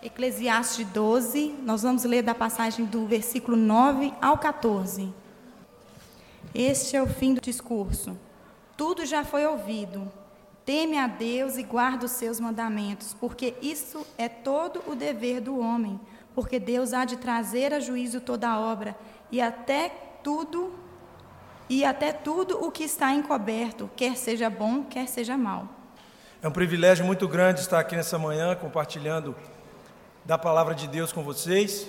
Eclesiastes 12, nós vamos ler da passagem do versículo 9 ao 14. Este é o fim do discurso. Tudo já foi ouvido. Teme a Deus e guarda os seus mandamentos, porque isso é todo o dever do homem, porque Deus há de trazer a juízo toda a obra e até tudo e até tudo o que está encoberto, quer seja bom, quer seja mal. É um privilégio muito grande estar aqui nessa manhã compartilhando da palavra de Deus com vocês.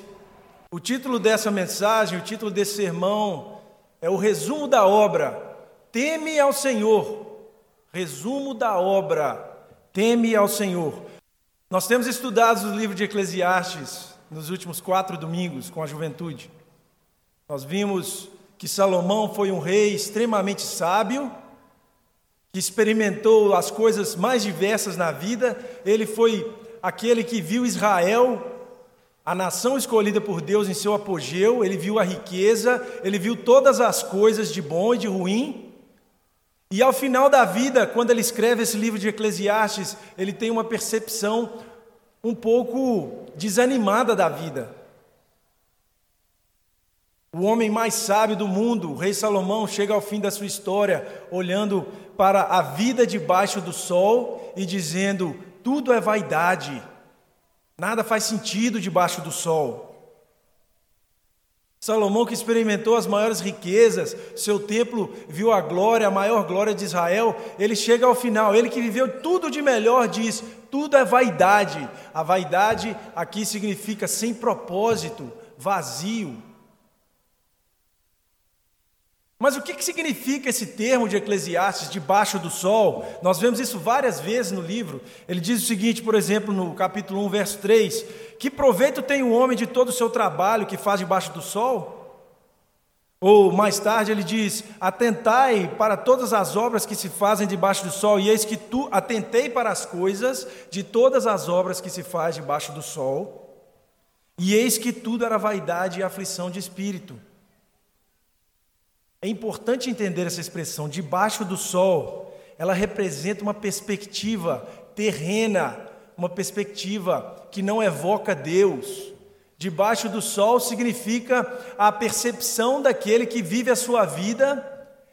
O título dessa mensagem, o título desse sermão é o resumo da obra. Teme ao Senhor. Resumo da obra. Teme ao Senhor. Nós temos estudado o livro de Eclesiastes nos últimos quatro domingos com a juventude. Nós vimos que Salomão foi um rei extremamente sábio, que experimentou as coisas mais diversas na vida. Ele foi aquele que viu Israel, a nação escolhida por Deus em seu apogeu, ele viu a riqueza, ele viu todas as coisas de bom e de ruim. E ao final da vida, quando ele escreve esse livro de Eclesiastes, ele tem uma percepção um pouco desanimada da vida. O homem mais sábio do mundo, o rei Salomão, chega ao fim da sua história olhando para a vida debaixo do sol e dizendo: tudo é vaidade, nada faz sentido debaixo do sol. Salomão, que experimentou as maiores riquezas, seu templo viu a glória, a maior glória de Israel, ele chega ao final, ele que viveu tudo de melhor, diz: tudo é vaidade. A vaidade aqui significa sem propósito, vazio. Mas o que, que significa esse termo de Eclesiastes, debaixo do sol? Nós vemos isso várias vezes no livro. Ele diz o seguinte, por exemplo, no capítulo 1, verso 3: Que proveito tem o homem de todo o seu trabalho que faz debaixo do sol? Ou mais tarde ele diz: Atentai para todas as obras que se fazem debaixo do sol, e eis que tu atentei para as coisas de todas as obras que se faz debaixo do sol, e eis que tudo era vaidade e aflição de espírito. É importante entender essa expressão, debaixo do sol, ela representa uma perspectiva terrena, uma perspectiva que não evoca Deus. Debaixo do sol significa a percepção daquele que vive a sua vida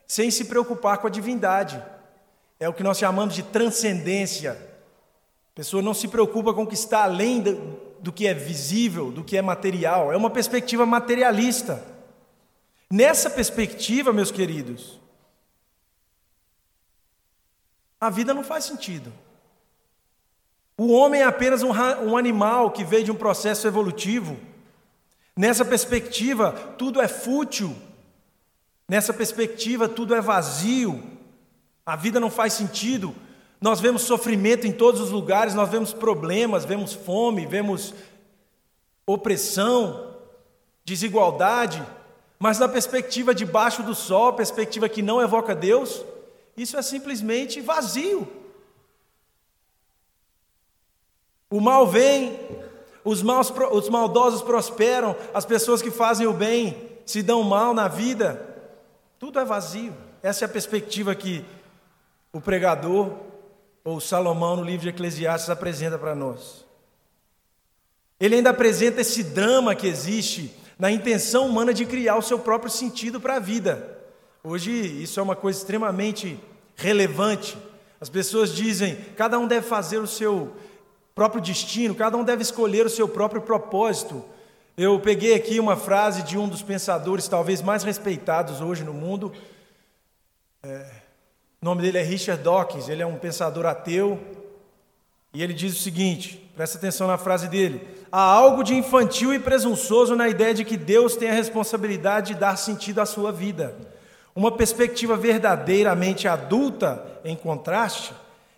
sem se preocupar com a divindade. É o que nós chamamos de transcendência. A pessoa não se preocupa com o que está além do, que é visível, do que é material. É uma perspectiva materialista. Nessa perspectiva, meus queridos, a vida não faz sentido. O homem é apenas um, um, animal que veio de um processo evolutivo. Nessa perspectiva, tudo é fútil. Nessa perspectiva, tudo é vazio. A vida não faz sentido. Nós vemos sofrimento em todos os lugares, nós vemos problemas, vemos fome, vemos opressão, desigualdade. Mas na perspectiva debaixo do sol, perspectiva que não evoca Deus, isso é simplesmente vazio. O mal vem, os, maus, os maldosos prosperam, as pessoas que fazem o bem se dão mal na vida, tudo é vazio. Essa é a perspectiva que o pregador, ou Salomão, no livro de Eclesiastes, apresenta para nós. Ele ainda apresenta esse drama que existe na intenção humana de criar o seu próprio sentido para a vida. Hoje isso é uma coisa extremamente relevante. As pessoas dizem, cada um deve fazer o seu próprio destino, cada um deve escolher o seu próprio propósito. Eu peguei aqui uma frase de um dos pensadores talvez mais respeitados hoje no mundo. É, o nome dele é Richard Dawkins, ele é um pensador ateu. E ele diz o seguinte: presta atenção na frase dele. Há algo de infantil e presunçoso na ideia de que Deus tem a responsabilidade de dar sentido à sua vida. Uma perspectiva verdadeiramente adulta, em contraste,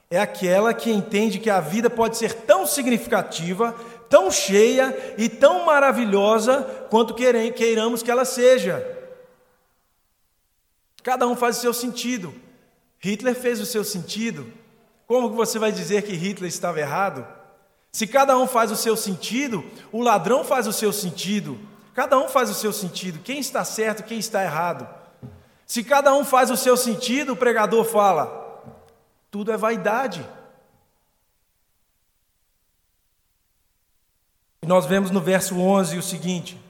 é aquela que entende que a vida pode ser tão significativa, tão cheia e tão maravilhosa quanto queiramos que ela seja. Cada um faz o seu sentido. Hitler fez o seu sentido. Como você vai dizer que Hitler estava errado? Se cada um faz o seu sentido, o ladrão faz o seu sentido. Cada um faz o seu sentido. Quem está certo, quem está errado. Se cada um faz o seu sentido, o pregador fala: tudo é vaidade. nós vemos no verso 11 o seguinte: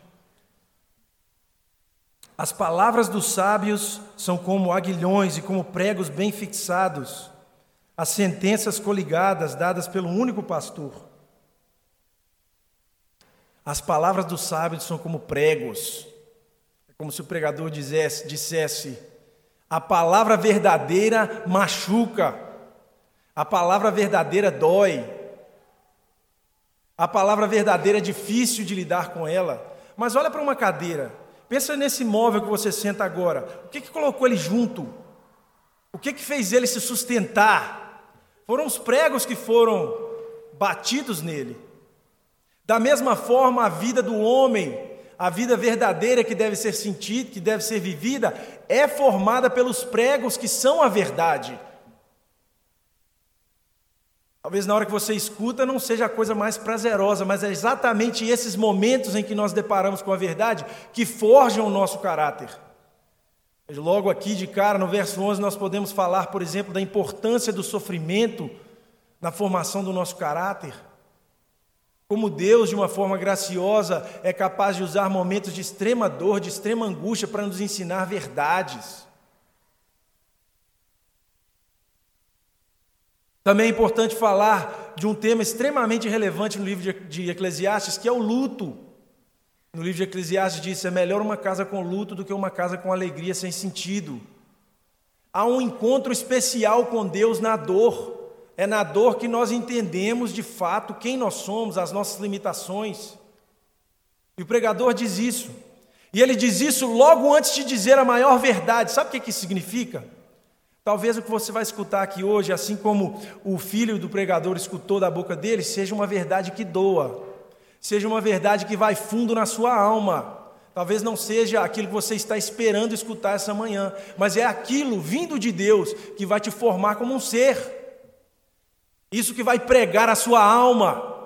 As palavras dos sábios são como aguilhões e como pregos bem fixados, as sentenças coligadas dadas pelo único pastor. As palavras dos sábios são como pregos. É como se o pregador dissesse, dissesse: a palavra verdadeira machuca, a palavra verdadeira dói. A palavra verdadeira é difícil de lidar com ela. Mas olha para uma cadeira. Pensa nesse móvel que você senta agora. O que, que colocou ele junto? O que, que fez ele se sustentar? Foram os pregos que foram batidos nele. Da mesma forma, a vida do homem, a vida verdadeira que deve ser sentida, que deve ser vivida, é formada pelos pregos que são a verdade. Talvez na hora que você escuta não seja a coisa mais prazerosa, mas é exatamente esses momentos em que nós deparamos com a verdade que forjam o nosso caráter. Logo aqui de cara, no verso 11, nós podemos falar, por exemplo, da importância do sofrimento na formação do nosso caráter. Como Deus, de uma forma graciosa, é capaz de usar momentos de extrema dor, de extrema angústia para nos ensinar verdades. Também é importante falar de um tema extremamente relevante no livro de Eclesiastes, que é o luto. No livro de Eclesiastes diz: é melhor uma casa com luto do que uma casa com alegria sem sentido. Há um encontro especial com Deus na dor. É na dor que nós entendemos de fato quem nós somos, as nossas limitações. E o pregador diz isso. E ele diz isso logo antes de dizer a maior verdade. Sabe o que isso significa? Talvez o que você vai escutar aqui hoje, assim como o filho do pregador escutou da boca dele, seja uma verdade que doa, seja uma verdade que vai fundo na sua alma. Talvez não seja aquilo que você está esperando escutar essa manhã, mas é aquilo vindo de Deus que vai te formar como um ser. Isso que vai pregar a sua alma,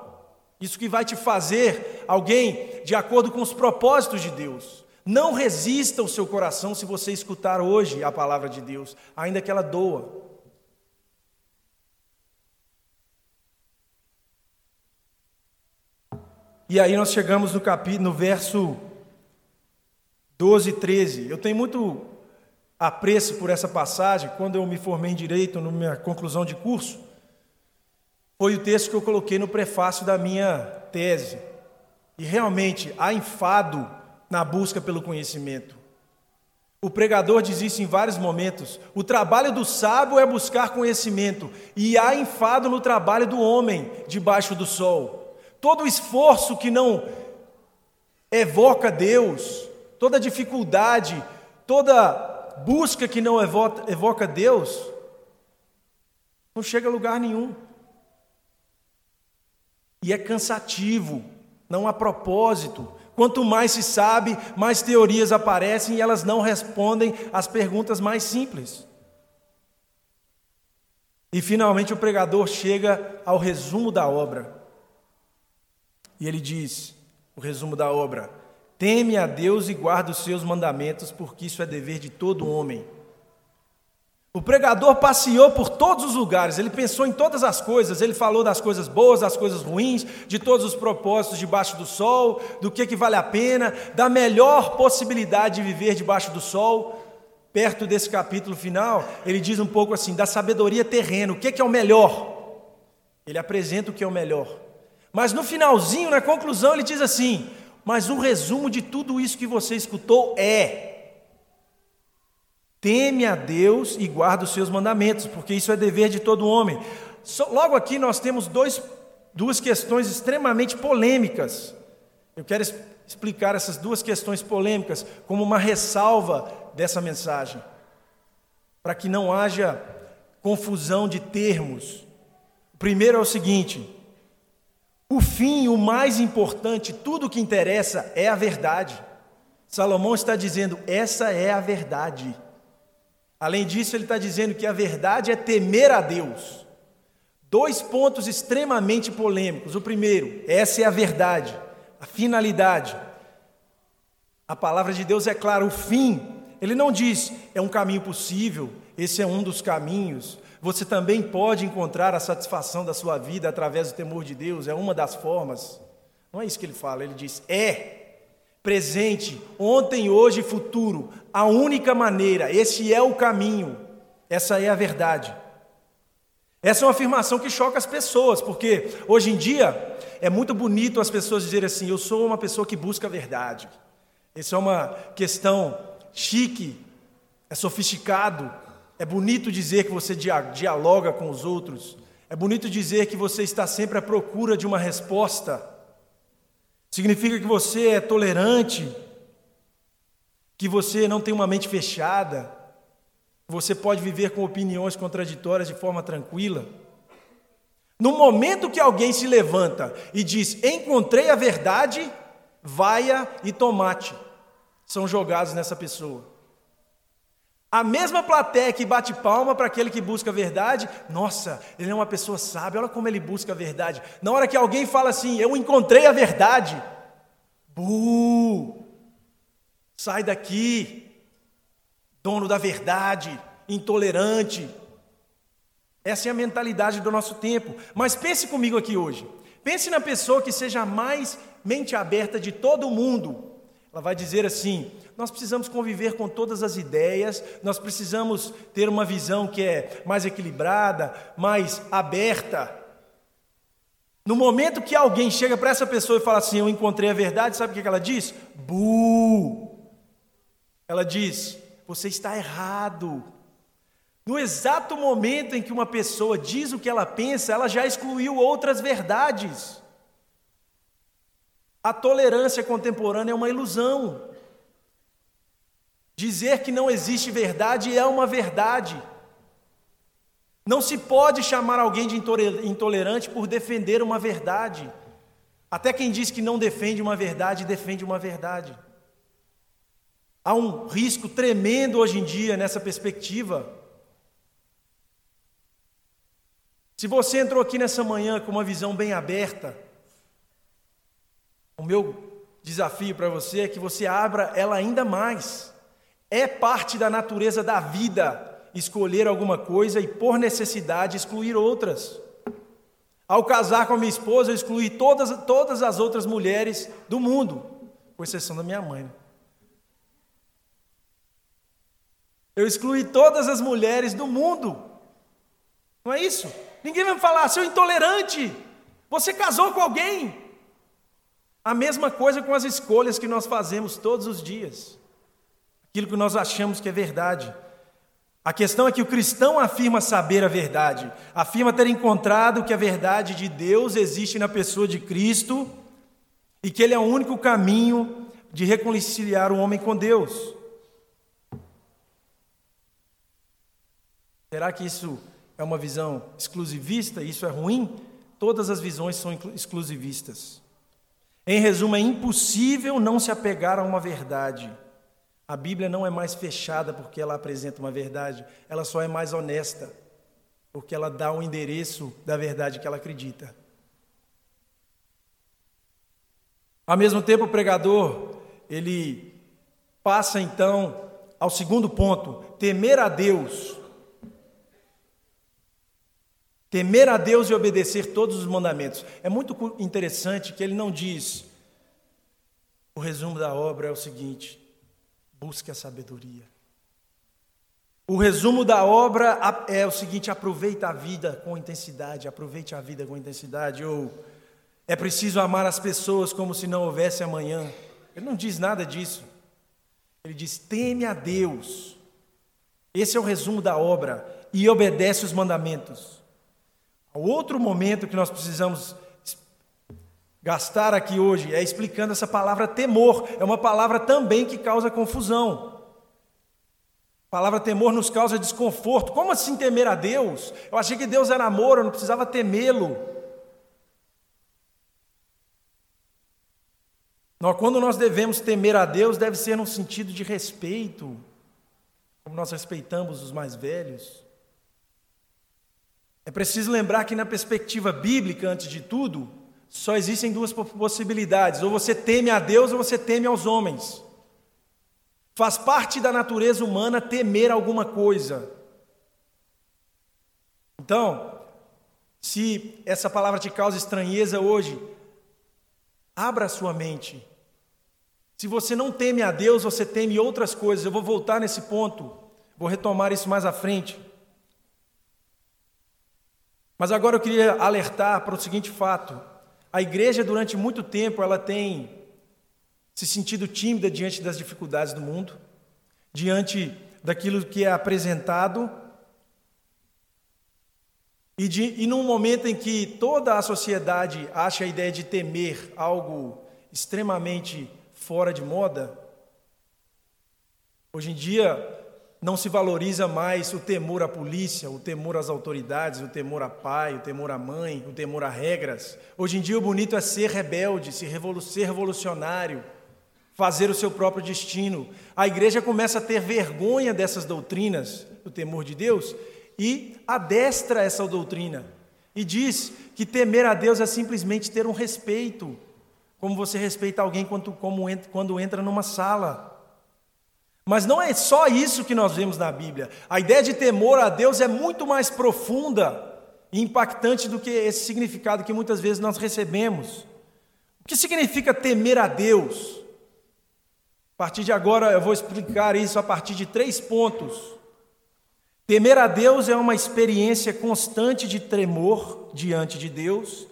isso que vai te fazer alguém de acordo com os propósitos de Deus. Não resista o seu coração se você escutar hoje a palavra de Deus, ainda que ela doa. E aí nós chegamos no capítulo, no verso 12 e 13. Eu tenho muito apreço por essa passagem. Quando eu me formei em direito, na minha conclusão de curso, foi o texto que eu coloquei no prefácio da minha tese. E realmente há enfado na busca pelo conhecimento. O pregador diz isso em vários momentos. O trabalho do sábio é buscar conhecimento, e há enfado no trabalho do homem debaixo do sol. Todo esforço que não evoca Deus, toda dificuldade, toda busca que não evoca Deus, não chega a lugar nenhum. E é cansativo, não há propósito. Quanto mais se sabe, mais teorias aparecem e elas não respondem às perguntas mais simples. E finalmente o pregador chega ao resumo da obra. E ele diz: o resumo da obra: teme a Deus e guarda os seus mandamentos, porque isso é dever de todo homem. O pregador passeou por todos os lugares, ele pensou em todas as coisas, ele falou das coisas boas, das coisas ruins, de todos os propósitos debaixo do sol, do que, que vale a pena, da melhor possibilidade de viver debaixo do sol. Perto desse capítulo final, ele diz um pouco assim: da sabedoria terrena, o que, que é o melhor? Ele apresenta o que é o melhor. Mas no finalzinho, na conclusão, ele diz assim: mas um resumo de tudo isso que você escutou é Teme a Deus e guarda os seus mandamentos, porque isso é dever de todo homem. Logo aqui nós temos dois, duas questões extremamente polêmicas. Eu quero explicar essas duas questões polêmicas como uma ressalva dessa mensagem, para que não haja confusão de termos. O primeiro é o seguinte: o fim, o mais importante, tudo o que interessa é a verdade. Salomão está dizendo: essa é a verdade. Além disso, ele está dizendo que a verdade é temer a Deus. Dois pontos extremamente polêmicos. O primeiro, essa é a verdade, a finalidade. A palavra de Deus é clara, o fim. Ele não diz é um caminho possível, esse é um dos caminhos. Você também pode encontrar a satisfação da sua vida através do temor de Deus, é uma das formas. Não é isso que ele fala, ele diz: é presente, ontem, hoje e futuro, a única maneira, esse é o caminho, essa é a verdade. Essa é uma afirmação que choca as pessoas, porque hoje em dia é muito bonito as pessoas dizerem assim: eu sou uma pessoa que busca a verdade. Isso é uma questão chique, é sofisticado, é bonito dizer que você dialoga com os outros, é bonito dizer que você está sempre à procura de uma resposta. Significa que você é tolerante, que você não tem uma mente fechada, você pode viver com opiniões contraditórias de forma tranquila. No momento que alguém se levanta e diz: Encontrei a verdade, vaia e tomate são jogados nessa pessoa. A mesma plateia que bate palma para aquele que busca a verdade, nossa, ele é uma pessoa sábia, olha como ele busca a verdade. Na hora que alguém fala assim, eu encontrei a verdade, bu, sai daqui, dono da verdade, intolerante. Essa é a mentalidade do nosso tempo. Mas pense comigo aqui hoje. Pense na pessoa que seja mais mente aberta de todo mundo. Ela vai dizer assim: nós precisamos conviver com todas as ideias, nós precisamos ter uma visão que é mais equilibrada, mais aberta. No momento que alguém chega para essa pessoa e fala assim: Eu encontrei a verdade, sabe o que ela diz? Bu! Ela diz: Você está errado. No exato momento em que uma pessoa diz o que ela pensa, ela já excluiu outras verdades. A tolerância contemporânea é uma ilusão. Dizer que não existe verdade é uma verdade. Não se pode chamar alguém de intolerante por defender uma verdade. Até quem diz que não defende uma verdade, defende uma verdade. Há um risco tremendo hoje em dia nessa perspectiva. Se você entrou aqui nessa manhã com uma visão bem aberta, o meu desafio para você é que você abra ela ainda mais. É parte da natureza da vida escolher alguma coisa e, por necessidade, excluir outras. Ao casar com a minha esposa, eu excluí todas, todas as outras mulheres do mundo, com exceção da minha mãe. Né? Eu excluí todas as mulheres do mundo. Não é isso? Ninguém vai me falar, seu intolerante, você casou com alguém. A mesma coisa com as escolhas que nós fazemos todos os dias aquilo que nós achamos que é verdade. A questão é que o cristão afirma saber a verdade, afirma ter encontrado que a verdade de Deus existe na pessoa de Cristo e que Ele é o único caminho de reconciliar o homem com Deus. Será que isso é uma visão exclusivista? Isso é ruim? Todas as visões são exclusivistas. Em resumo, é impossível não se apegar a uma verdade. A Bíblia não é mais fechada porque ela apresenta uma verdade, ela só é mais honesta, porque ela dá o endereço da verdade que ela acredita. Ao mesmo tempo, o pregador, ele passa então ao segundo ponto: temer a Deus. Temer a Deus e obedecer todos os mandamentos. É muito interessante que ele não diz. O resumo da obra é o seguinte: Busque a sabedoria. O resumo da obra é o seguinte: aproveita a vida com intensidade, aproveite a vida com intensidade, ou é preciso amar as pessoas como se não houvesse amanhã. Ele não diz nada disso. Ele diz: teme a Deus. Esse é o resumo da obra e obedece os mandamentos. O outro momento que nós precisamos gastar aqui hoje é explicando essa palavra temor. É uma palavra também que causa confusão. A palavra temor nos causa desconforto. Como assim temer a Deus? Eu achei que Deus era amor, eu não precisava temê-lo. Quando nós devemos temer a Deus, deve ser no sentido de respeito, como nós respeitamos os mais velhos. É preciso lembrar que, na perspectiva bíblica, antes de tudo, só existem duas possibilidades: ou você teme a Deus ou você teme aos homens. Faz parte da natureza humana temer alguma coisa. Então, se essa palavra te causa estranheza hoje, Abra a sua mente. Se você não teme a Deus, você teme outras coisas. Eu vou voltar nesse ponto, vou retomar isso mais à frente. Mas agora eu queria alertar para o seguinte fato: a igreja durante muito tempo ela tem se sentido tímida diante das dificuldades do mundo, diante daquilo que é apresentado e, de, e num momento em que toda a sociedade acha a ideia de temer algo extremamente fora de moda, hoje em dia não se valoriza mais o temor à polícia, o temor às autoridades, o temor a pai, o temor à mãe, o temor a regras. Hoje em dia o bonito é ser rebelde, ser revolucionário, fazer o seu próprio destino. A igreja começa a ter vergonha dessas doutrinas, do temor de Deus, e adestra essa doutrina. E diz que temer a Deus é simplesmente ter um respeito, como você respeita alguém quando, entra numa sala. Mas não é só isso que nós vemos na Bíblia. A ideia de temor a Deus é muito mais profunda e impactante do que esse significado que muitas vezes nós recebemos. O que significa temer a Deus? A partir de agora eu vou explicar isso a partir de três pontos. Temer a Deus é uma experiência constante de tremor diante de Deus,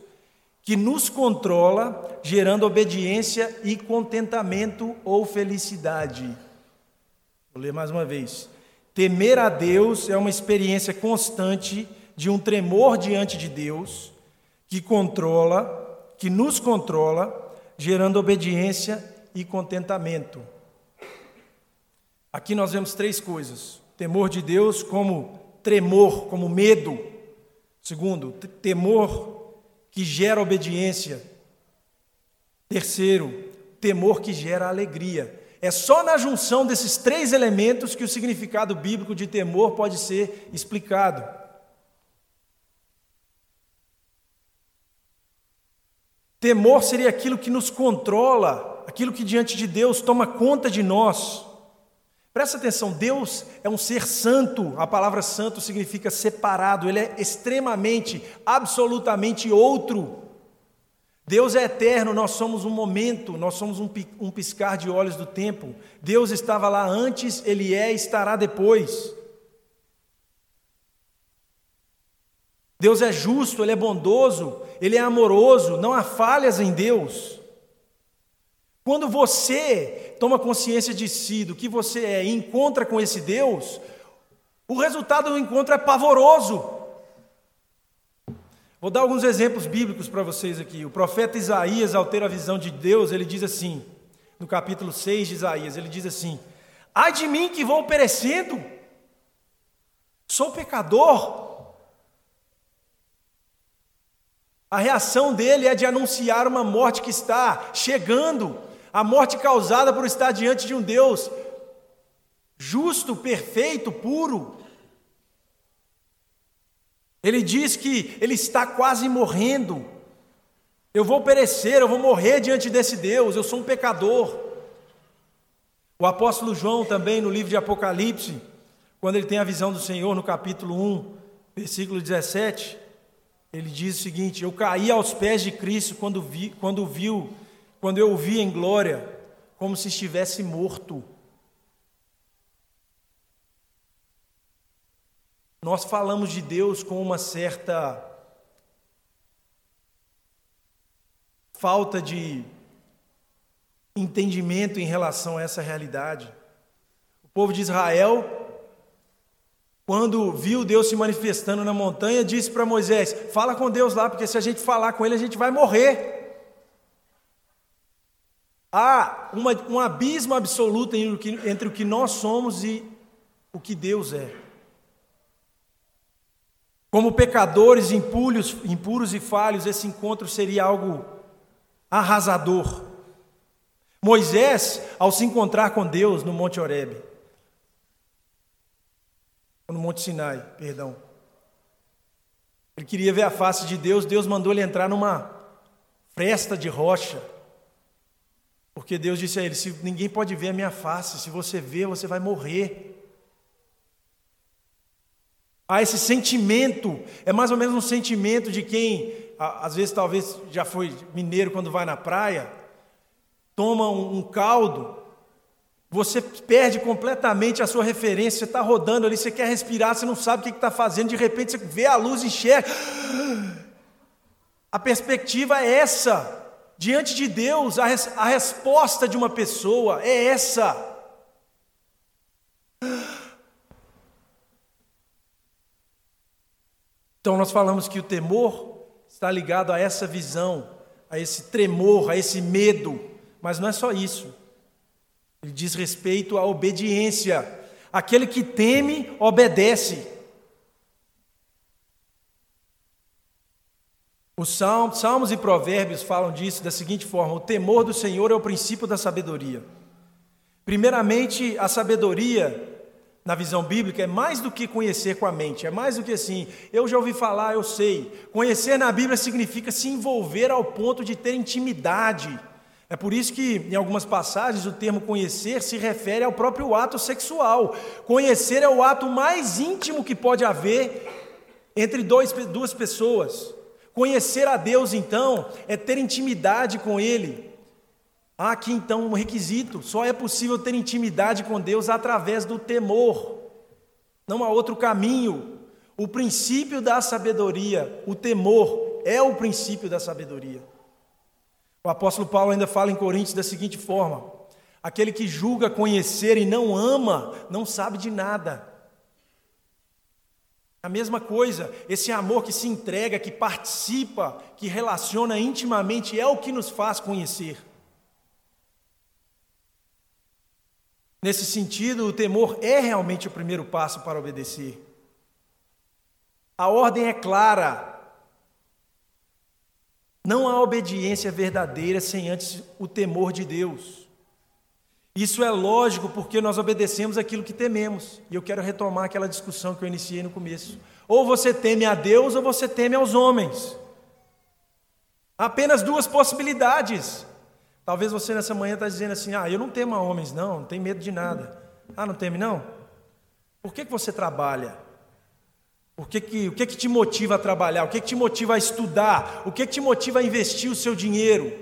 que nos controla, gerando obediência e contentamento ou felicidade. Vou ler mais uma vez. Temer a Deus é uma experiência constante de um tremor diante de Deus, que controla, que nos controla, gerando obediência e contentamento. Aqui nós vemos três coisas: temor de Deus como tremor, como medo. Segundo, temor que gera obediência. Terceiro, temor que gera alegria. É só na junção desses três elementos que o significado bíblico de temor pode ser explicado. Temor seria aquilo que nos controla, aquilo que diante de Deus toma conta de nós. Presta atenção, Deus é um ser santo, a palavra santo significa separado, ele é extremamente, absolutamente outro. Deus é eterno, nós somos um momento, nós somos um, piscar de olhos do tempo. Deus estava lá antes, Ele é e estará depois. Deus é justo, Ele é bondoso, Ele é amoroso, não há falhas em Deus. Quando você toma consciência de si, do que você é, e encontra com esse Deus, o resultado do encontro é pavoroso. Vou dar alguns exemplos bíblicos para vocês aqui. O profeta Isaías, ao ter a visão de Deus, ele diz assim, no capítulo 6 de Isaías, ele diz assim: Ai de mim que vou perecendo, sou pecador. A reação dele é de anunciar uma morte que está chegando, a morte causada por estar diante de um Deus justo, perfeito, puro. Ele diz que ele está quase morrendo. Eu vou perecer, eu vou morrer diante desse Deus, eu sou um pecador. O apóstolo João, também no livro de Apocalipse, quando ele tem a visão do Senhor, no capítulo 1, versículo 17, ele diz o seguinte: Eu caí aos pés de Cristo quando, vi, quando viu, quando eu o vi em glória, como se estivesse morto. Nós falamos de Deus com uma certa falta de entendimento em relação a essa realidade. O povo de Israel, quando viu Deus se manifestando na montanha, disse para Moisés: Fala com Deus lá, porque se a gente falar com ele, a gente vai morrer. Há uma, um abismo absoluto entre o que nós somos e o que Deus é. Como pecadores impuros, impuros e falhos, esse encontro seria algo arrasador. Moisés, ao se encontrar com Deus no Monte Horebe, no Monte Sinai, perdão, ele queria ver a face de Deus, Deus mandou ele entrar numa fresta de rocha, porque Deus disse a ele: se ninguém pode ver a minha face, se você ver, você vai morrer. Há esse sentimento, é mais ou menos um sentimento de quem às vezes talvez já foi mineiro quando vai na praia, toma um, um caldo, você perde completamente a sua referência, você está rodando ali, você quer respirar, você não sabe o que está fazendo, de repente você vê a luz enxerga. A perspectiva é essa. Diante de Deus, a, res, a resposta de uma pessoa é essa. Então, nós falamos que o temor está ligado a essa visão, a esse tremor, a esse medo, mas não é só isso. Ele diz respeito à obediência. Aquele que teme, obedece. Os salmos, e provérbios falam disso da seguinte forma: o temor do Senhor é o princípio da sabedoria. Primeiramente, a sabedoria na visão bíblica, é mais do que conhecer com a mente, é mais do que assim, eu já ouvi falar, eu sei. Conhecer na Bíblia significa se envolver ao ponto de ter intimidade. É por isso que, em algumas passagens, o termo conhecer se refere ao próprio ato sexual. Conhecer é o ato mais íntimo que pode haver entre dois, duas pessoas. Conhecer a Deus, então, é ter intimidade com Ele, Há aqui então um requisito: só é possível ter intimidade com Deus através do temor, não há outro caminho. O princípio da sabedoria, o temor, é o princípio da sabedoria. O apóstolo Paulo ainda fala em Coríntios da seguinte forma: aquele que julga conhecer e não ama, não sabe de nada. A mesma coisa, esse amor que se entrega, que participa, que relaciona intimamente, é o que nos faz conhecer. Nesse sentido, o temor é realmente o primeiro passo para obedecer. A ordem é clara. Não há obediência verdadeira sem antes o temor de Deus. Isso é lógico porque nós obedecemos aquilo que tememos. E eu quero retomar aquela discussão que eu iniciei no começo. Ou você teme a Deus ou você teme aos homens. Apenas duas possibilidades. Talvez você nessa manhã está dizendo assim: ah, eu não temo a homens, não, não tenho medo de nada. Ah, não teme, não? Por que, que você trabalha? O que, que, o que, que te motiva a trabalhar? O que, que te motiva a estudar? O que, que te motiva a investir o seu dinheiro?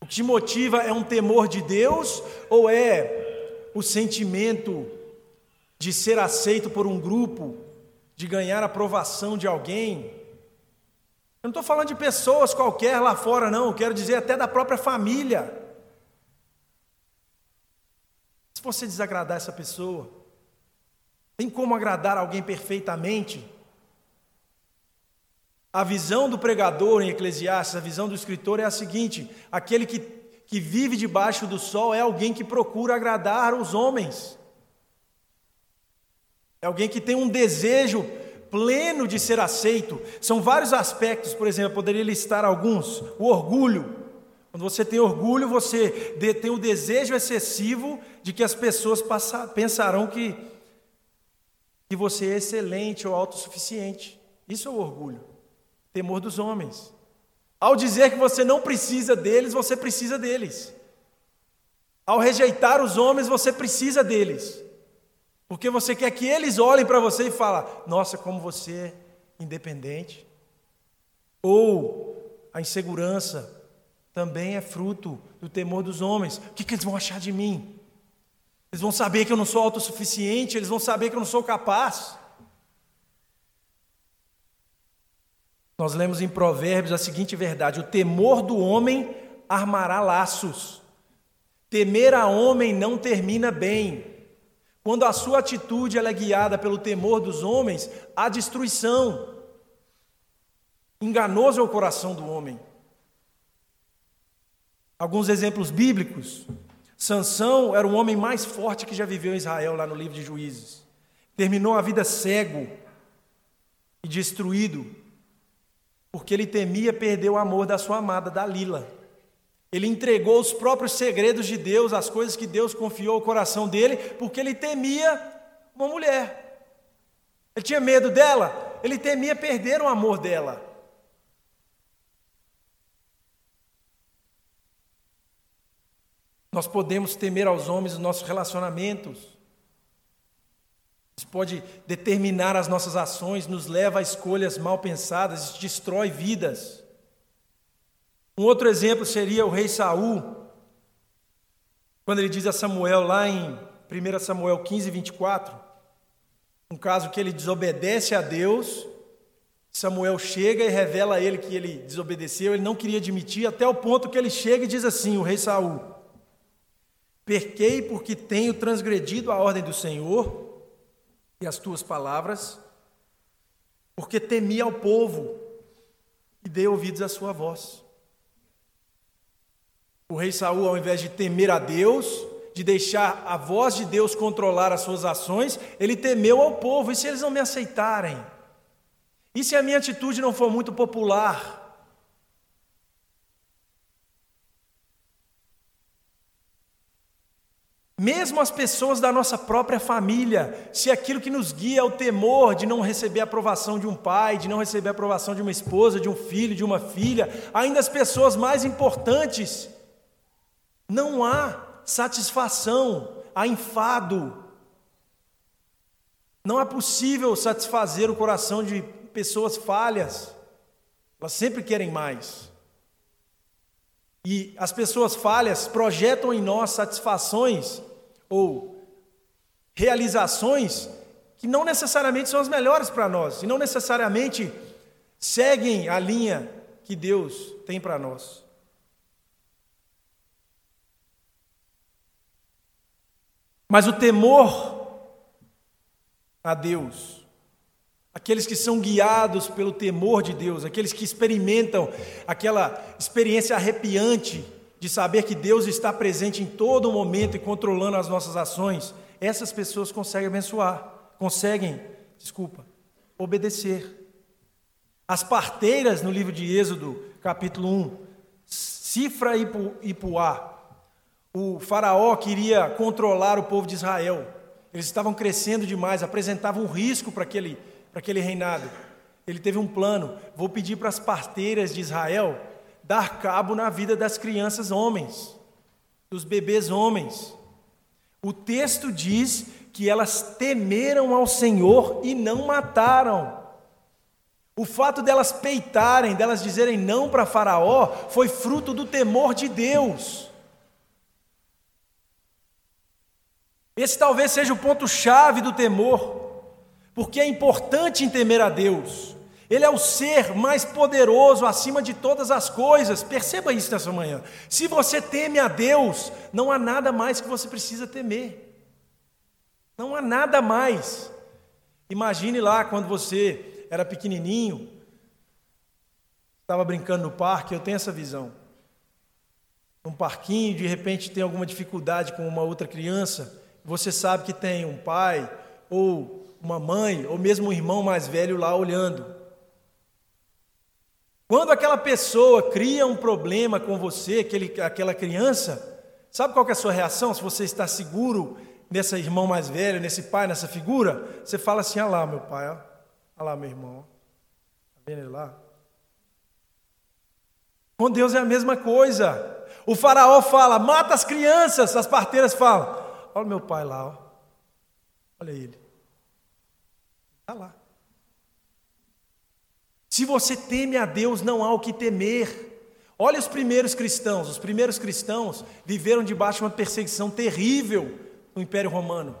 O que te motiva é um temor de Deus ou é o sentimento de ser aceito por um grupo, de ganhar aprovação de alguém? Eu não estou falando de pessoas qualquer lá fora, não, eu quero dizer até da própria família. Se você desagradar essa pessoa, tem como agradar alguém perfeitamente? A visão do pregador em Eclesiastes, a visão do escritor é a seguinte: aquele que, que vive debaixo do sol é alguém que procura agradar os homens, é alguém que tem um desejo pleno de ser aceito. São vários aspectos, por exemplo, eu poderia listar alguns. O orgulho. Quando você tem orgulho, você tem o desejo excessivo de que as pessoas pensarão que, que você é excelente ou autossuficiente. Isso é o orgulho. Temor dos homens. Ao dizer que você não precisa deles, você precisa deles. Ao rejeitar os homens, você precisa deles. Porque você quer que eles olhem para você e falem: Nossa, como você é independente. Ou a insegurança também é fruto do temor dos homens. O que, que eles vão achar de mim? Eles vão saber que eu não sou autossuficiente, eles vão saber que eu não sou capaz. Nós lemos em Provérbios a seguinte verdade: o temor do homem armará laços. Temer a homem não termina bem. Quando a sua atitude é guiada pelo temor dos homens, há destruição. Enganoso é o coração do homem. Alguns exemplos bíblicos. Sansão era o homem mais forte que já viveu em Israel, lá no livro de Juízes. Terminou a vida cego e destruído, porque ele temia perder o amor da sua amada Dalila. Ele entregou os próprios segredos de Deus, as coisas que Deus confiou ao coração dele, porque ele temia uma mulher. Ele tinha medo dela, ele temia perder o amor dela. Nós podemos temer aos homens os nossos relacionamentos. Isso pode determinar as nossas ações, nos leva a escolhas mal pensadas, destrói vidas. Um outro exemplo seria o rei Saul, quando ele diz a Samuel lá em 1 Samuel 15, 24, um caso que ele desobedece a Deus, Samuel chega e revela a ele que ele desobedeceu, ele não queria admitir, até o ponto que ele chega e diz assim: o rei Saul: Perquei porque tenho transgredido a ordem do Senhor e as tuas palavras, porque temi ao povo e dei ouvidos à sua voz. O rei Saul, ao invés de temer a Deus, de deixar a voz de Deus controlar as suas ações, ele temeu ao povo. E se eles não me aceitarem? E se a minha atitude não for muito popular? Mesmo as pessoas da nossa própria família, se aquilo que nos guia é o temor de não receber a aprovação de um pai, de não receber a aprovação de uma esposa, de um filho, de uma filha, ainda as pessoas mais importantes, não há satisfação, há enfado. Não é possível satisfazer o coração de pessoas falhas, elas sempre querem mais. E as pessoas falhas projetam em nós satisfações ou realizações que não necessariamente são as melhores para nós, e não necessariamente seguem a linha que Deus tem para nós. Mas o temor a Deus, aqueles que são guiados pelo temor de Deus, aqueles que experimentam aquela experiência arrepiante de saber que Deus está presente em todo momento e controlando as nossas ações, essas pessoas conseguem abençoar, conseguem, desculpa, obedecer. As parteiras no livro de Êxodo, capítulo 1, Cifra e Puá, o faraó queria controlar o povo de Israel. Eles estavam crescendo demais, apresentavam um risco para aquele, para aquele reinado. Ele teve um plano: vou pedir para as parteiras de Israel dar cabo na vida das crianças homens, dos bebês homens. O texto diz que elas temeram ao Senhor e não mataram. O fato delas peitarem, delas dizerem não para Faraó, foi fruto do temor de Deus. Esse talvez seja o ponto-chave do temor, porque é importante em temer a Deus. Ele é o ser mais poderoso acima de todas as coisas. Perceba isso nessa manhã. Se você teme a Deus, não há nada mais que você precisa temer. Não há nada mais. Imagine lá quando você era pequenininho, estava brincando no parque, eu tenho essa visão. Um parquinho, de repente tem alguma dificuldade com uma outra criança, você sabe que tem um pai, ou uma mãe, ou mesmo um irmão mais velho lá olhando. Quando aquela pessoa cria um problema com você, aquele, aquela criança, sabe qual é a sua reação? Se você está seguro nesse irmão mais velho, nesse pai, nessa figura, você fala assim: olha lá, meu pai, olha lá, meu irmão, está vendo ele lá? Com Deus é a mesma coisa. O faraó fala: mata as crianças, as parteiras falam: Olha meu pai lá, ó. olha ele. Está lá. Se você teme a Deus, não há o que temer. Olha os primeiros cristãos. Os primeiros cristãos viveram debaixo de uma perseguição terrível no Império Romano.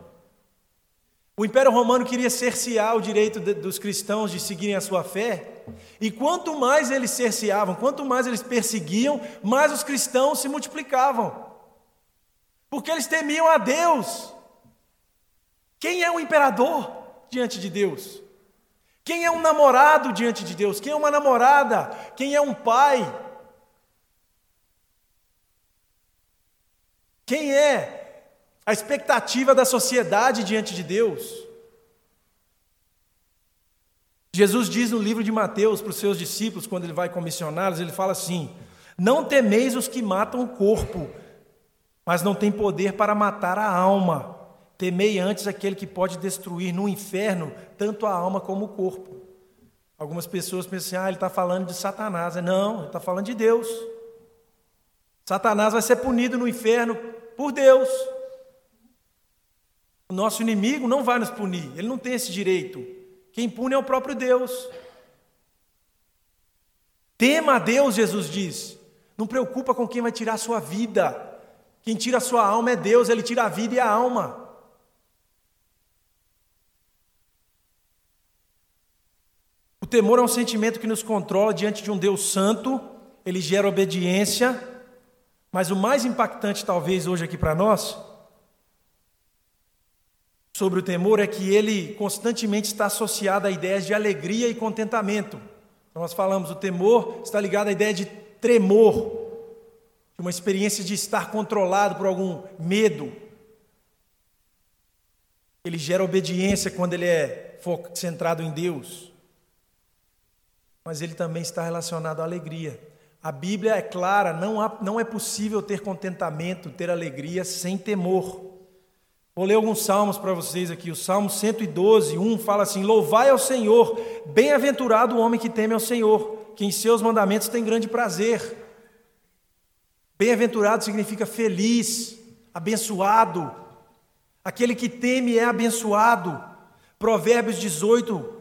O Império Romano queria cercear o direito de, dos cristãos de seguirem a sua fé. E quanto mais eles cerceavam, quanto mais eles perseguiam, mais os cristãos se multiplicavam porque eles temiam a Deus. Quem é um imperador diante de Deus? Quem é um namorado diante de Deus? Quem é uma namorada? Quem é um pai? Quem é a expectativa da sociedade diante de Deus? Jesus diz no livro de Mateus para os seus discípulos, quando ele vai comissioná-los, ele fala assim: Não temeis os que matam o corpo, mas não tem poder para matar a alma. Temei antes aquele que pode destruir no inferno tanto a alma como o corpo. Algumas pessoas pensam assim, ah, ele está falando de Satanás. Não, ele está falando de Deus. Satanás vai ser punido no inferno por Deus. O nosso inimigo não vai nos punir, ele não tem esse direito. Quem pune é o próprio Deus. Tema a Deus, Jesus diz. Não preocupa com quem vai tirar a sua vida. Quem tira a sua alma é Deus, ele tira a vida e a alma. O temor é um sentimento que nos controla diante de um Deus santo, ele gera obediência, mas o mais impactante, talvez, hoje aqui para nós, sobre o temor, é que ele constantemente está associado a ideias de alegria e contentamento. Nós falamos, o temor está ligado à ideia de tremor, de uma experiência de estar controlado por algum medo. Ele gera obediência quando ele é centrado em Deus mas ele também está relacionado à alegria. A Bíblia é clara, não, há, não é possível ter contentamento, ter alegria sem temor. Vou ler alguns salmos para vocês aqui. O Salmo 112, 1 fala assim: Louvai ao Senhor, bem-aventurado o homem que teme ao Senhor, que em seus mandamentos tem grande prazer. Bem-aventurado significa feliz, abençoado. Aquele que teme é abençoado. Provérbios 18,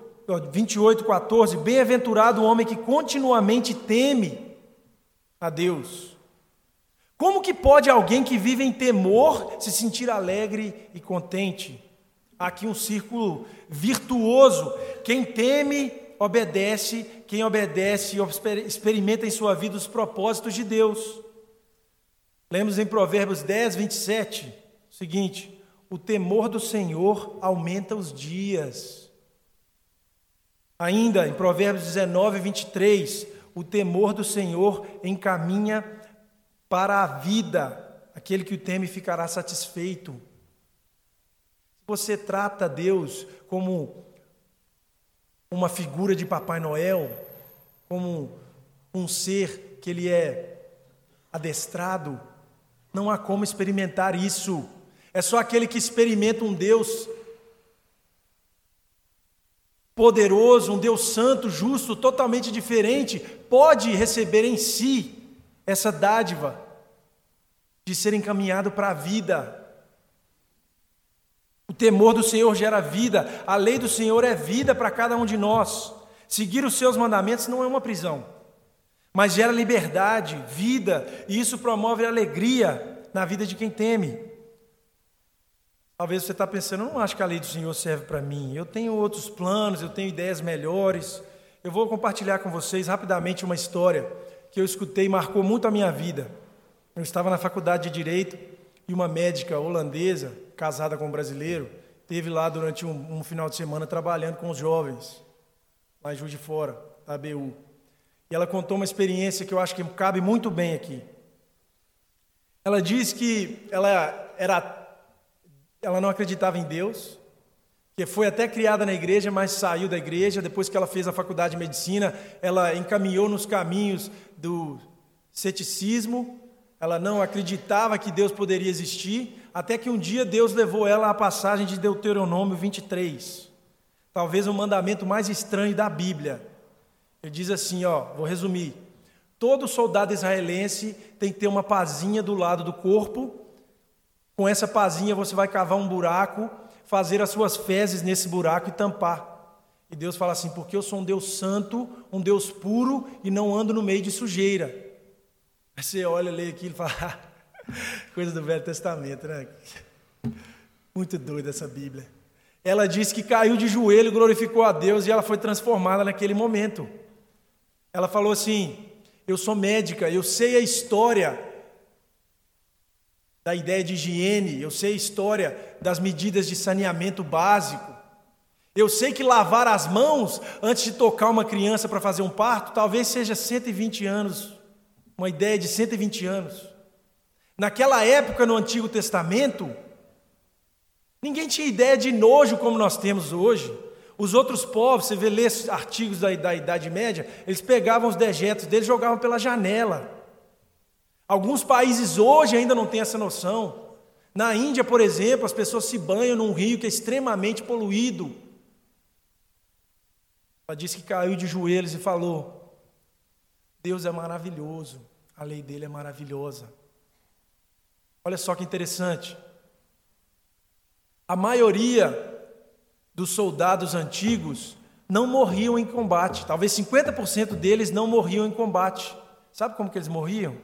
28, 14: Bem-aventurado o homem que continuamente teme a Deus. Como que pode alguém que vive em temor se sentir alegre e contente? Aqui um círculo virtuoso. Quem teme, obedece. Quem obedece, experimenta em sua vida os propósitos de Deus. Lemos em Provérbios 10, 27, o seguinte: O temor do Senhor aumenta os dias Ainda em Provérbios 19, 23, o temor do Senhor encaminha para a vida, aquele que o teme ficará satisfeito. Você trata Deus como uma figura de Papai Noel, como um ser que ele é adestrado, não há como experimentar isso. É só aquele que experimenta um Deus poderoso, um Deus santo, justo, totalmente diferente, pode receber em si essa dádiva de ser encaminhado para a vida. O temor do Senhor gera vida, a lei do Senhor é vida para cada um de nós. Seguir os seus mandamentos não é uma prisão, mas gera liberdade, vida, e isso promove alegria na vida de quem teme. Talvez você está pensando, eu não acho que a lei do Senhor serve para mim. Eu tenho outros planos, eu tenho ideias melhores. Eu vou compartilhar com vocês rapidamente uma história que eu escutei e marcou muito a minha vida. Eu estava na faculdade de Direito e uma médica holandesa, casada com um brasileiro, teve lá durante um, um final de semana trabalhando com os jovens, lá em Juiz de Fora, da ABU. Ela contou uma experiência que eu acho que cabe muito bem aqui. Ela disse que ela era ela não acreditava em Deus, que foi até criada na igreja, mas saiu da igreja. Depois que ela fez a faculdade de medicina, ela encaminhou nos caminhos do ceticismo. Ela não acreditava que Deus poderia existir, até que um dia Deus levou ela à passagem de Deuteronômio 23, talvez o mandamento mais estranho da Bíblia. Ele diz assim, ó, vou resumir: todo soldado israelense tem que ter uma pazinha do lado do corpo com essa pazinha você vai cavar um buraco, fazer as suas fezes nesse buraco e tampar. E Deus fala assim: porque eu sou um Deus santo, um Deus puro e não ando no meio de sujeira. Aí você olha, lê aquilo e fala: coisa do Velho Testamento, né? Muito doida essa Bíblia. Ela disse que caiu de joelho, glorificou a Deus e ela foi transformada naquele momento. Ela falou assim: Eu sou médica, eu sei a história da ideia de higiene, eu sei a história das medidas de saneamento básico. Eu sei que lavar as mãos antes de tocar uma criança para fazer um parto talvez seja 120 anos, uma ideia de 120 anos. Naquela época, no Antigo Testamento, ninguém tinha ideia de nojo como nós temos hoje. Os outros povos, você vê ler artigos da, da Idade Média, eles pegavam os dejetos deles e jogavam pela janela. Alguns países hoje ainda não têm essa noção. Na Índia, por exemplo, as pessoas se banham num rio que é extremamente poluído. Ela disse que caiu de joelhos e falou: Deus é maravilhoso, a lei dele é maravilhosa. Olha só que interessante. A maioria dos soldados antigos não morriam em combate. Talvez 50% deles não morriam em combate. Sabe como que eles morriam?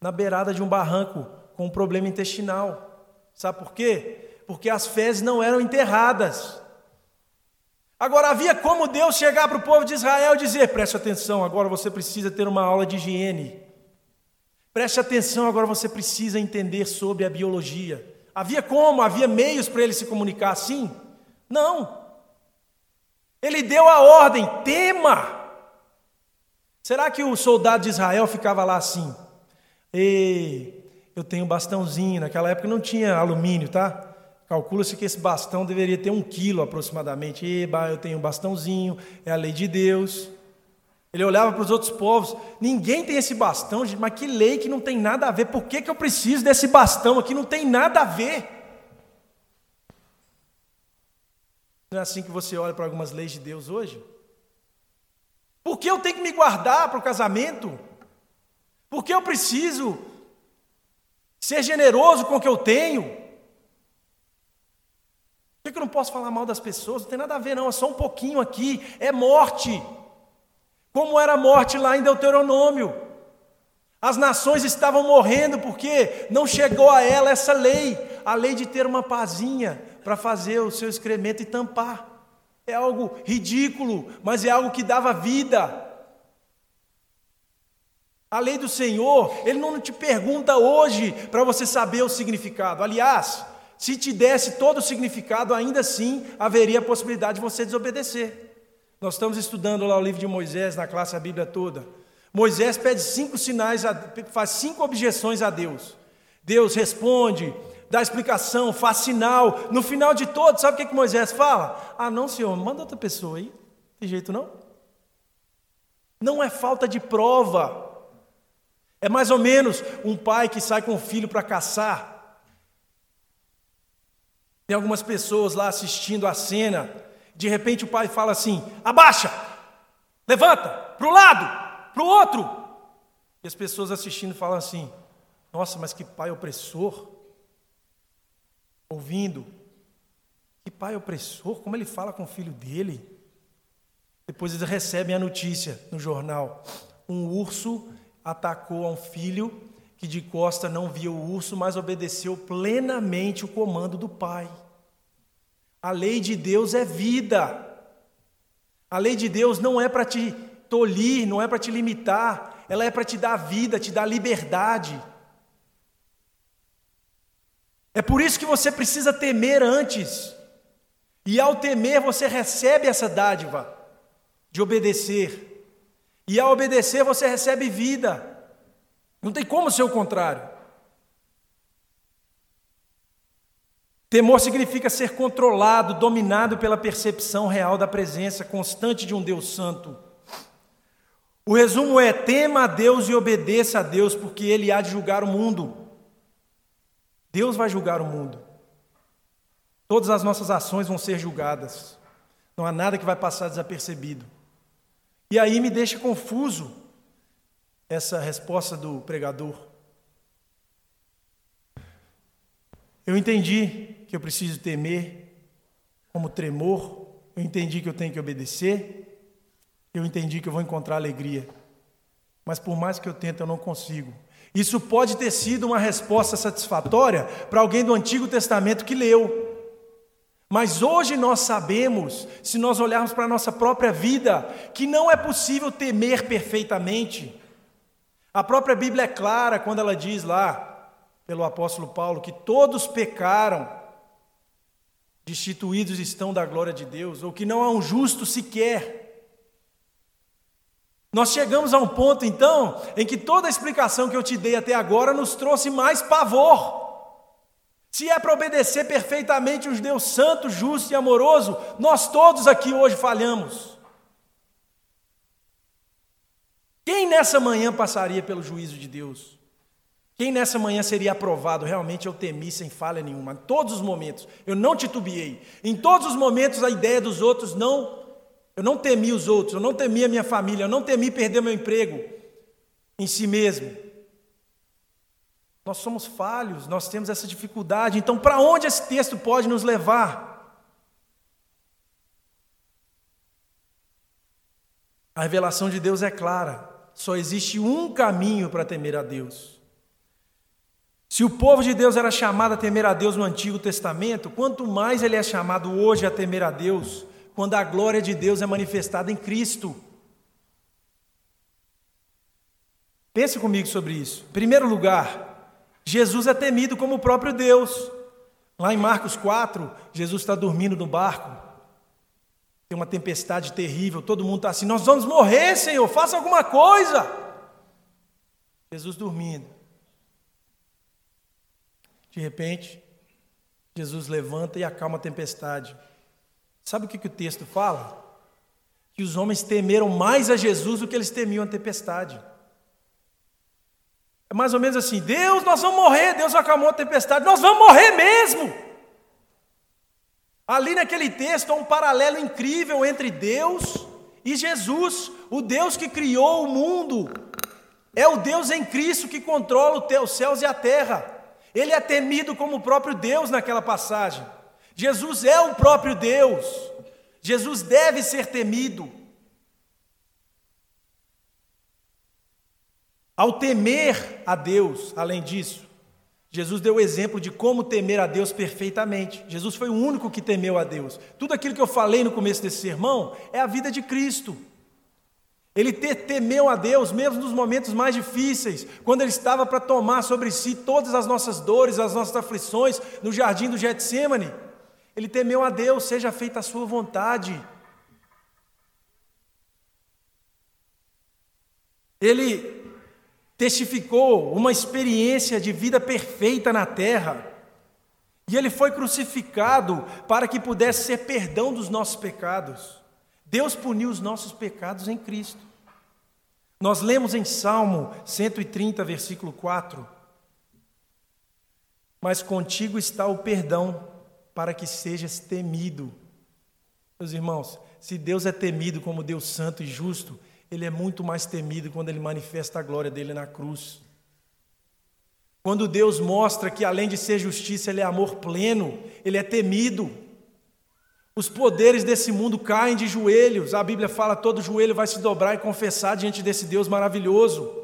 Na beirada de um barranco com um problema intestinal. Sabe por quê? Porque as fezes não eram enterradas. Agora havia como Deus chegar para o povo de Israel e dizer: preste atenção, agora você precisa ter uma aula de higiene. Preste atenção, agora você precisa entender sobre a biologia. Havia como? Havia meios para ele se comunicar assim? Não. Ele deu a ordem: tema. Será que o soldado de Israel ficava lá assim? E eu tenho um bastãozinho. Naquela época não tinha alumínio, tá? Calcula-se que esse bastão deveria ter um quilo aproximadamente. Eba, eu tenho um bastãozinho, é a lei de Deus. Ele olhava para os outros povos, ninguém tem esse bastão, mas que lei que não tem nada a ver. Por que, que eu preciso desse bastão aqui? Não tem nada a ver. Não é assim que você olha para algumas leis de Deus hoje? Por que eu tenho que me guardar para o casamento? Por que eu preciso ser generoso com o que eu tenho? Por que eu não posso falar mal das pessoas? Não tem nada a ver, não, é só um pouquinho aqui, é morte. Como era a morte lá em Deuteronômio. As nações estavam morrendo porque não chegou a ela essa lei, a lei de ter uma pazinha para fazer o seu excremento e tampar. É algo ridículo, mas é algo que dava vida. A lei do Senhor, Ele não te pergunta hoje para você saber o significado. Aliás, se te desse todo o significado, ainda assim haveria a possibilidade de você desobedecer. Nós estamos estudando lá o livro de Moisés na classe a Bíblia toda. Moisés pede cinco sinais, faz cinco objeções a Deus. Deus responde, dá explicação, faz sinal. No final de todo, sabe o que, que Moisés fala? Ah, não, senhor, manda outra pessoa aí. Tem jeito não? Não é falta de prova. É mais ou menos um pai que sai com o filho para caçar. Tem algumas pessoas lá assistindo a cena de repente o pai fala assim: abaixa, levanta, para o lado, para o outro. E as pessoas assistindo falam assim: nossa, mas que pai opressor. Ouvindo, que pai opressor, como ele fala com o filho dele. Depois eles recebem a notícia no jornal: um urso atacou a um filho que de costa não via o urso, mas obedeceu plenamente o comando do pai. A lei de Deus é vida. A lei de Deus não é para te tolir, não é para te limitar, ela é para te dar vida, te dar liberdade. É por isso que você precisa temer antes. E ao temer, você recebe essa dádiva de obedecer. E ao obedecer, você recebe vida. Não tem como ser o contrário. Temor significa ser controlado, dominado pela percepção real da presença constante de um Deus Santo. O resumo é: tema a Deus e obedeça a Deus, porque Ele há de julgar o mundo. Deus vai julgar o mundo. Todas as nossas ações vão ser julgadas. Não há nada que vai passar desapercebido. E aí me deixa confuso essa resposta do pregador. Eu entendi que eu preciso temer como tremor, eu entendi que eu tenho que obedecer, eu entendi que eu vou encontrar alegria. Mas por mais que eu tente, eu não consigo. Isso pode ter sido uma resposta satisfatória para alguém do Antigo Testamento que leu. Mas hoje nós sabemos, se nós olharmos para a nossa própria vida, que não é possível temer perfeitamente. A própria Bíblia é clara quando ela diz lá, pelo apóstolo Paulo, que todos pecaram destituídos estão da glória de Deus, ou que não há um justo sequer. Nós chegamos a um ponto, então, em que toda a explicação que eu te dei até agora nos trouxe mais pavor. Se é para obedecer perfeitamente um Deus santo, justo e amoroso, nós todos aqui hoje falhamos. Quem nessa manhã passaria pelo juízo de Deus? Quem nessa manhã seria aprovado? Realmente eu temi sem falha nenhuma, em todos os momentos. Eu não titubeei. Em todos os momentos a ideia dos outros não. Eu não temi os outros, eu não temi a minha família, eu não temi perder meu emprego em si mesmo. Nós somos falhos, nós temos essa dificuldade. Então, para onde esse texto pode nos levar? A revelação de Deus é clara. Só existe um caminho para temer a Deus. Se o povo de Deus era chamado a temer a Deus no Antigo Testamento, quanto mais ele é chamado hoje a temer a Deus, quando a glória de Deus é manifestada em Cristo. Pense comigo sobre isso. Em primeiro lugar, Jesus é temido como o próprio Deus. Lá em Marcos 4, Jesus está dormindo no barco. Tem uma tempestade terrível, todo mundo está assim: Nós vamos morrer, Senhor, faça alguma coisa. Jesus dormindo. De repente, Jesus levanta e acalma a tempestade. Sabe o que, que o texto fala? Que os homens temeram mais a Jesus do que eles temiam a tempestade. É mais ou menos assim: Deus, nós vamos morrer. Deus acalmou a tempestade, nós vamos morrer mesmo. Ali naquele texto há um paralelo incrível entre Deus e Jesus, o Deus que criou o mundo. É o Deus em Cristo que controla os céus e a terra. Ele é temido como o próprio Deus naquela passagem. Jesus é o próprio Deus. Jesus deve ser temido. Ao temer a Deus, além disso, Jesus deu o exemplo de como temer a Deus perfeitamente. Jesus foi o único que temeu a Deus. Tudo aquilo que eu falei no começo desse sermão é a vida de Cristo. Ele temeu a Deus mesmo nos momentos mais difíceis, quando ele estava para tomar sobre si todas as nossas dores, as nossas aflições, no jardim do Getsemane. Ele temeu a Deus, seja feita a sua vontade. Ele testificou uma experiência de vida perfeita na terra. E ele foi crucificado para que pudesse ser perdão dos nossos pecados. Deus puniu os nossos pecados em Cristo. Nós lemos em Salmo 130, versículo 4: Mas contigo está o perdão, para que sejas temido. Meus irmãos, se Deus é temido como Deus santo e justo, ele é muito mais temido quando ele manifesta a glória dele na cruz. Quando Deus mostra que além de ser justiça, ele é amor pleno, ele é temido. Os poderes desse mundo caem de joelhos. A Bíblia fala: todo joelho vai se dobrar e confessar diante desse Deus maravilhoso.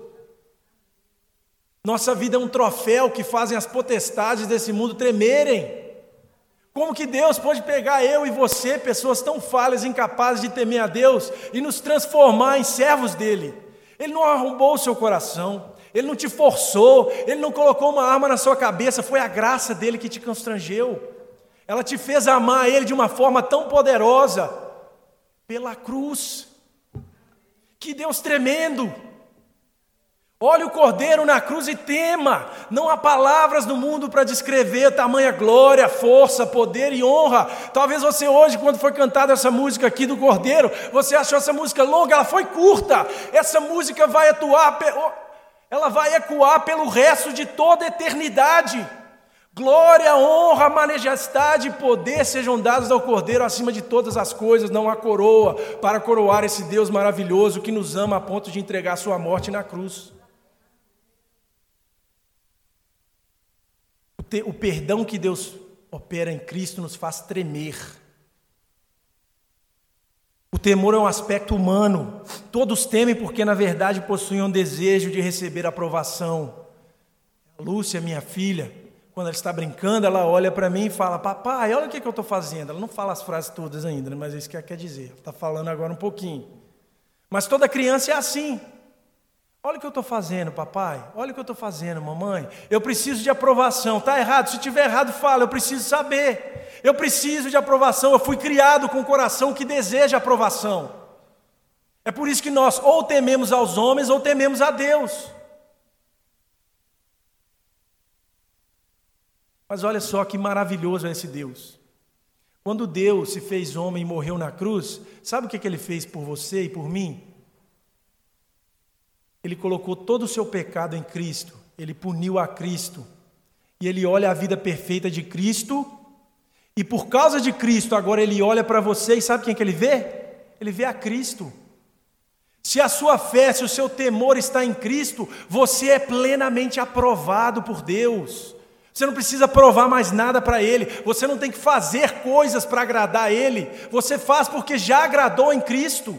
Nossa vida é um troféu que fazem as potestades desse mundo tremerem. Como que Deus pode pegar eu e você, pessoas tão falhas, incapazes de temer a Deus, e nos transformar em servos dele? Ele não arrombou o seu coração, ele não te forçou, ele não colocou uma arma na sua cabeça, foi a graça dele que te constrangeu. Ela te fez amar ele de uma forma tão poderosa, pela cruz. Que Deus tremendo! Olhe o cordeiro na cruz e tema. Não há palavras no mundo para descrever tamanha glória, força, poder e honra. Talvez você hoje, quando foi cantada essa música aqui do cordeiro, você achou essa música longa, ela foi curta. Essa música vai atuar, ela vai ecoar pelo resto de toda a eternidade. Glória, honra, majestade e poder sejam dados ao Cordeiro acima de todas as coisas, não há coroa para coroar esse Deus maravilhoso que nos ama a ponto de entregar sua morte na cruz. O perdão que Deus opera em Cristo nos faz tremer. O temor é um aspecto humano. Todos temem porque, na verdade, possuem um desejo de receber aprovação. A Lúcia, minha filha, quando ela está brincando, ela olha para mim e fala: Papai, olha o que, eu estou fazendo. Ela não fala as frases todas ainda, mas é isso que ela quer dizer. Ela está falando agora um pouquinho. Mas toda criança é assim. Olha o que eu estou fazendo, papai. Olha o que eu estou fazendo, mamãe. Eu preciso de aprovação. Está errado? Se tiver errado, fala. Eu preciso saber. Eu preciso de aprovação. Eu fui criado com um coração que deseja aprovação. É por isso que nós ou tememos aos homens ou tememos a Deus. Mas olha só que maravilhoso é esse Deus. Quando Deus se fez homem e morreu na cruz, sabe o que, que ele fez por você e por mim? Ele colocou todo o seu pecado em Cristo, ele puniu a Cristo. E ele olha a vida perfeita de Cristo, e por causa de Cristo, agora ele olha para você e sabe quem que ele vê? Ele vê a Cristo. Se a sua fé, se o seu temor está em Cristo, você é plenamente aprovado por Deus. Você não precisa provar mais nada para Ele, você não tem que fazer coisas para agradar a Ele, você faz porque já agradou em Cristo.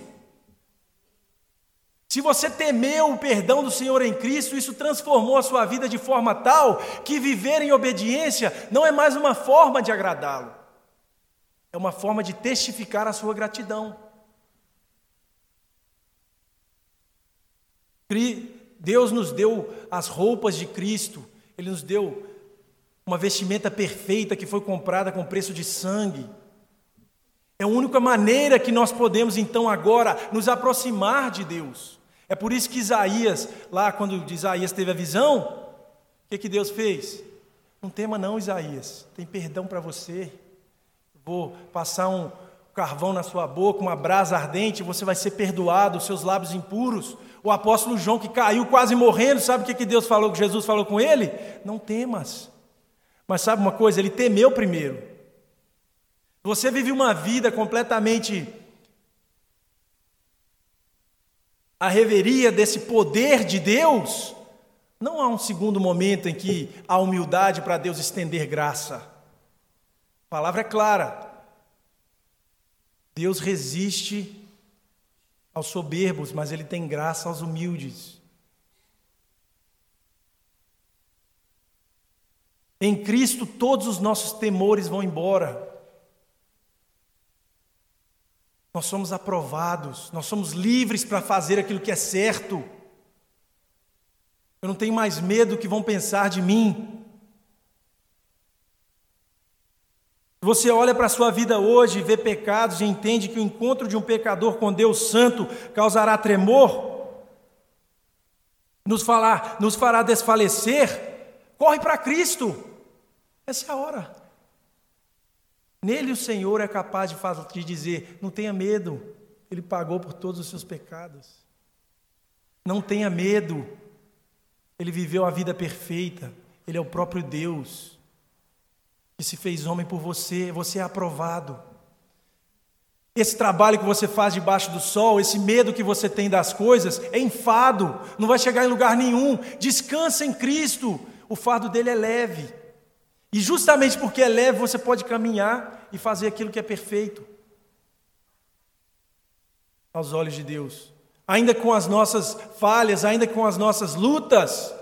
Se você temeu o perdão do Senhor em Cristo, isso transformou a sua vida de forma tal que viver em obediência não é mais uma forma de agradá-lo, é uma forma de testificar a sua gratidão. Deus nos deu as roupas de Cristo, Ele nos deu uma vestimenta perfeita que foi comprada com preço de sangue. É a única maneira que nós podemos então agora nos aproximar de Deus. É por isso que Isaías, lá quando Isaías teve a visão, o que, que Deus fez? Não tema não, Isaías, tem perdão para você. Vou passar um carvão na sua boca, uma brasa ardente, você vai ser perdoado, seus lábios impuros. O apóstolo João que caiu quase morrendo, sabe o que, que Deus falou, que Jesus falou com ele? Não temas. Mas sabe uma coisa? Ele temeu primeiro. Você vive uma vida completamente a reveria desse poder de Deus, não há um segundo momento em que há humildade para Deus estender graça. A palavra é clara. Deus resiste aos soberbos, mas Ele tem graça aos humildes. Em Cristo todos os nossos temores vão embora. Nós somos aprovados, nós somos livres para fazer aquilo que é certo. Eu não tenho mais medo do que vão pensar de mim. Você olha para a sua vida hoje, vê pecados e entende que o encontro de um pecador com Deus Santo causará tremor, nos, falar, nos fará desfalecer, corre para Cristo. Essa é a hora. Nele o Senhor é capaz de, dizer: não tenha medo, Ele pagou por todos os seus pecados. Não tenha medo, Ele viveu a vida perfeita, Ele é o próprio Deus, que se fez homem por você, você é aprovado. Esse trabalho que você faz debaixo do sol, esse medo que você tem das coisas, é enfado, não vai chegar em lugar nenhum. Descansa em Cristo, o fardo dele é leve. E justamente porque é leve, você pode caminhar e fazer aquilo que é perfeito aos olhos de Deus. Ainda com as nossas falhas, ainda com as nossas lutas,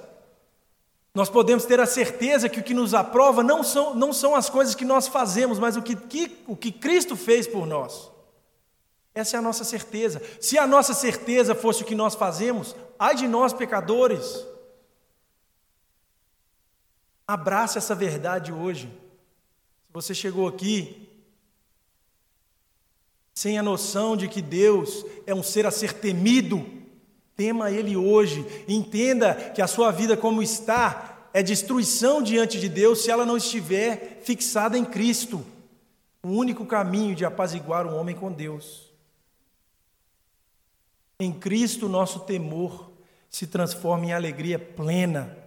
nós podemos ter a certeza que o que nos aprova não são, não são as coisas que nós fazemos, mas o que, que, o que Cristo fez por nós. Essa é a nossa certeza. Se a nossa certeza fosse o que nós fazemos, ai de nós, pecadores. Abraça essa verdade hoje. Se você chegou aqui sem a noção de que Deus é um ser a ser temido, tema Ele hoje. Entenda que a sua vida como está é destruição diante de Deus se ela não estiver fixada em Cristo. O único caminho de apaziguar um homem com Deus. Em Cristo, nosso temor se transforma em alegria plena,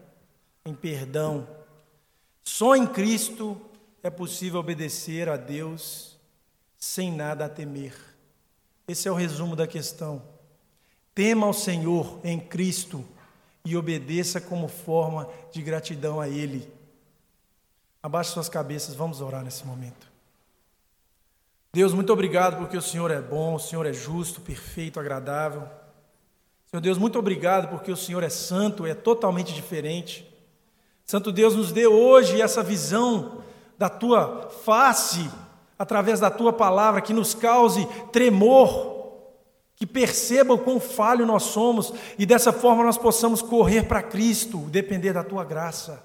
em perdão, só em Cristo é possível obedecer a Deus sem nada a temer. Esse é o resumo da questão. Tema ao Senhor em Cristo e obedeça como forma de gratidão a Ele. Abaixe suas cabeças, vamos orar nesse momento. Deus, muito obrigado porque o Senhor é bom, o Senhor é justo, perfeito, agradável. Senhor Deus, muito obrigado porque o Senhor é santo, é totalmente diferente. Santo Deus, nos dê hoje essa visão da tua face, através da tua palavra, que nos cause tremor, que perceba o quão falho nós somos e dessa forma nós possamos correr para Cristo, depender da tua graça.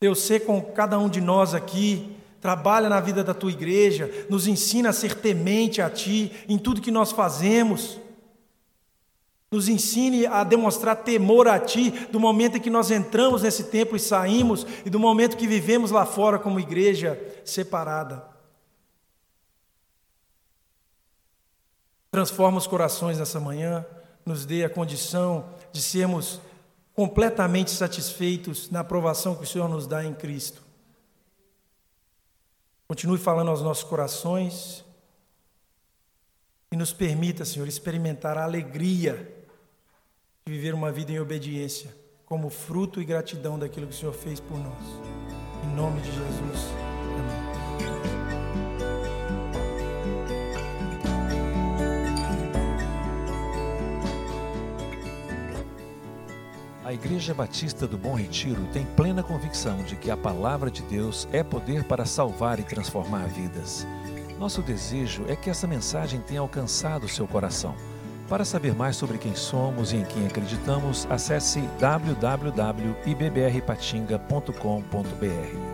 Deus, ser com cada um de nós aqui, trabalha na vida da tua igreja, nos ensina a ser temente a ti em tudo que nós fazemos. Nos ensine a demonstrar temor a Ti do momento em que nós entramos nesse templo e saímos, e do momento que vivemos lá fora como igreja separada. Transforma os corações nessa manhã, nos dê a condição de sermos completamente satisfeitos na aprovação que o Senhor nos dá em Cristo. Continue falando aos nossos corações e nos permita, Senhor, experimentar a alegria de viver uma vida em obediência, como fruto e gratidão daquilo que o Senhor fez por nós. Em nome de Jesus. Amém. A Igreja Batista do Bom Retiro tem plena convicção de que a palavra de Deus é poder para salvar e transformar vidas. Nosso desejo é que essa mensagem tenha alcançado seu coração. Para saber mais sobre quem somos e em quem acreditamos, acesse www.ibbrpatinga.com.br.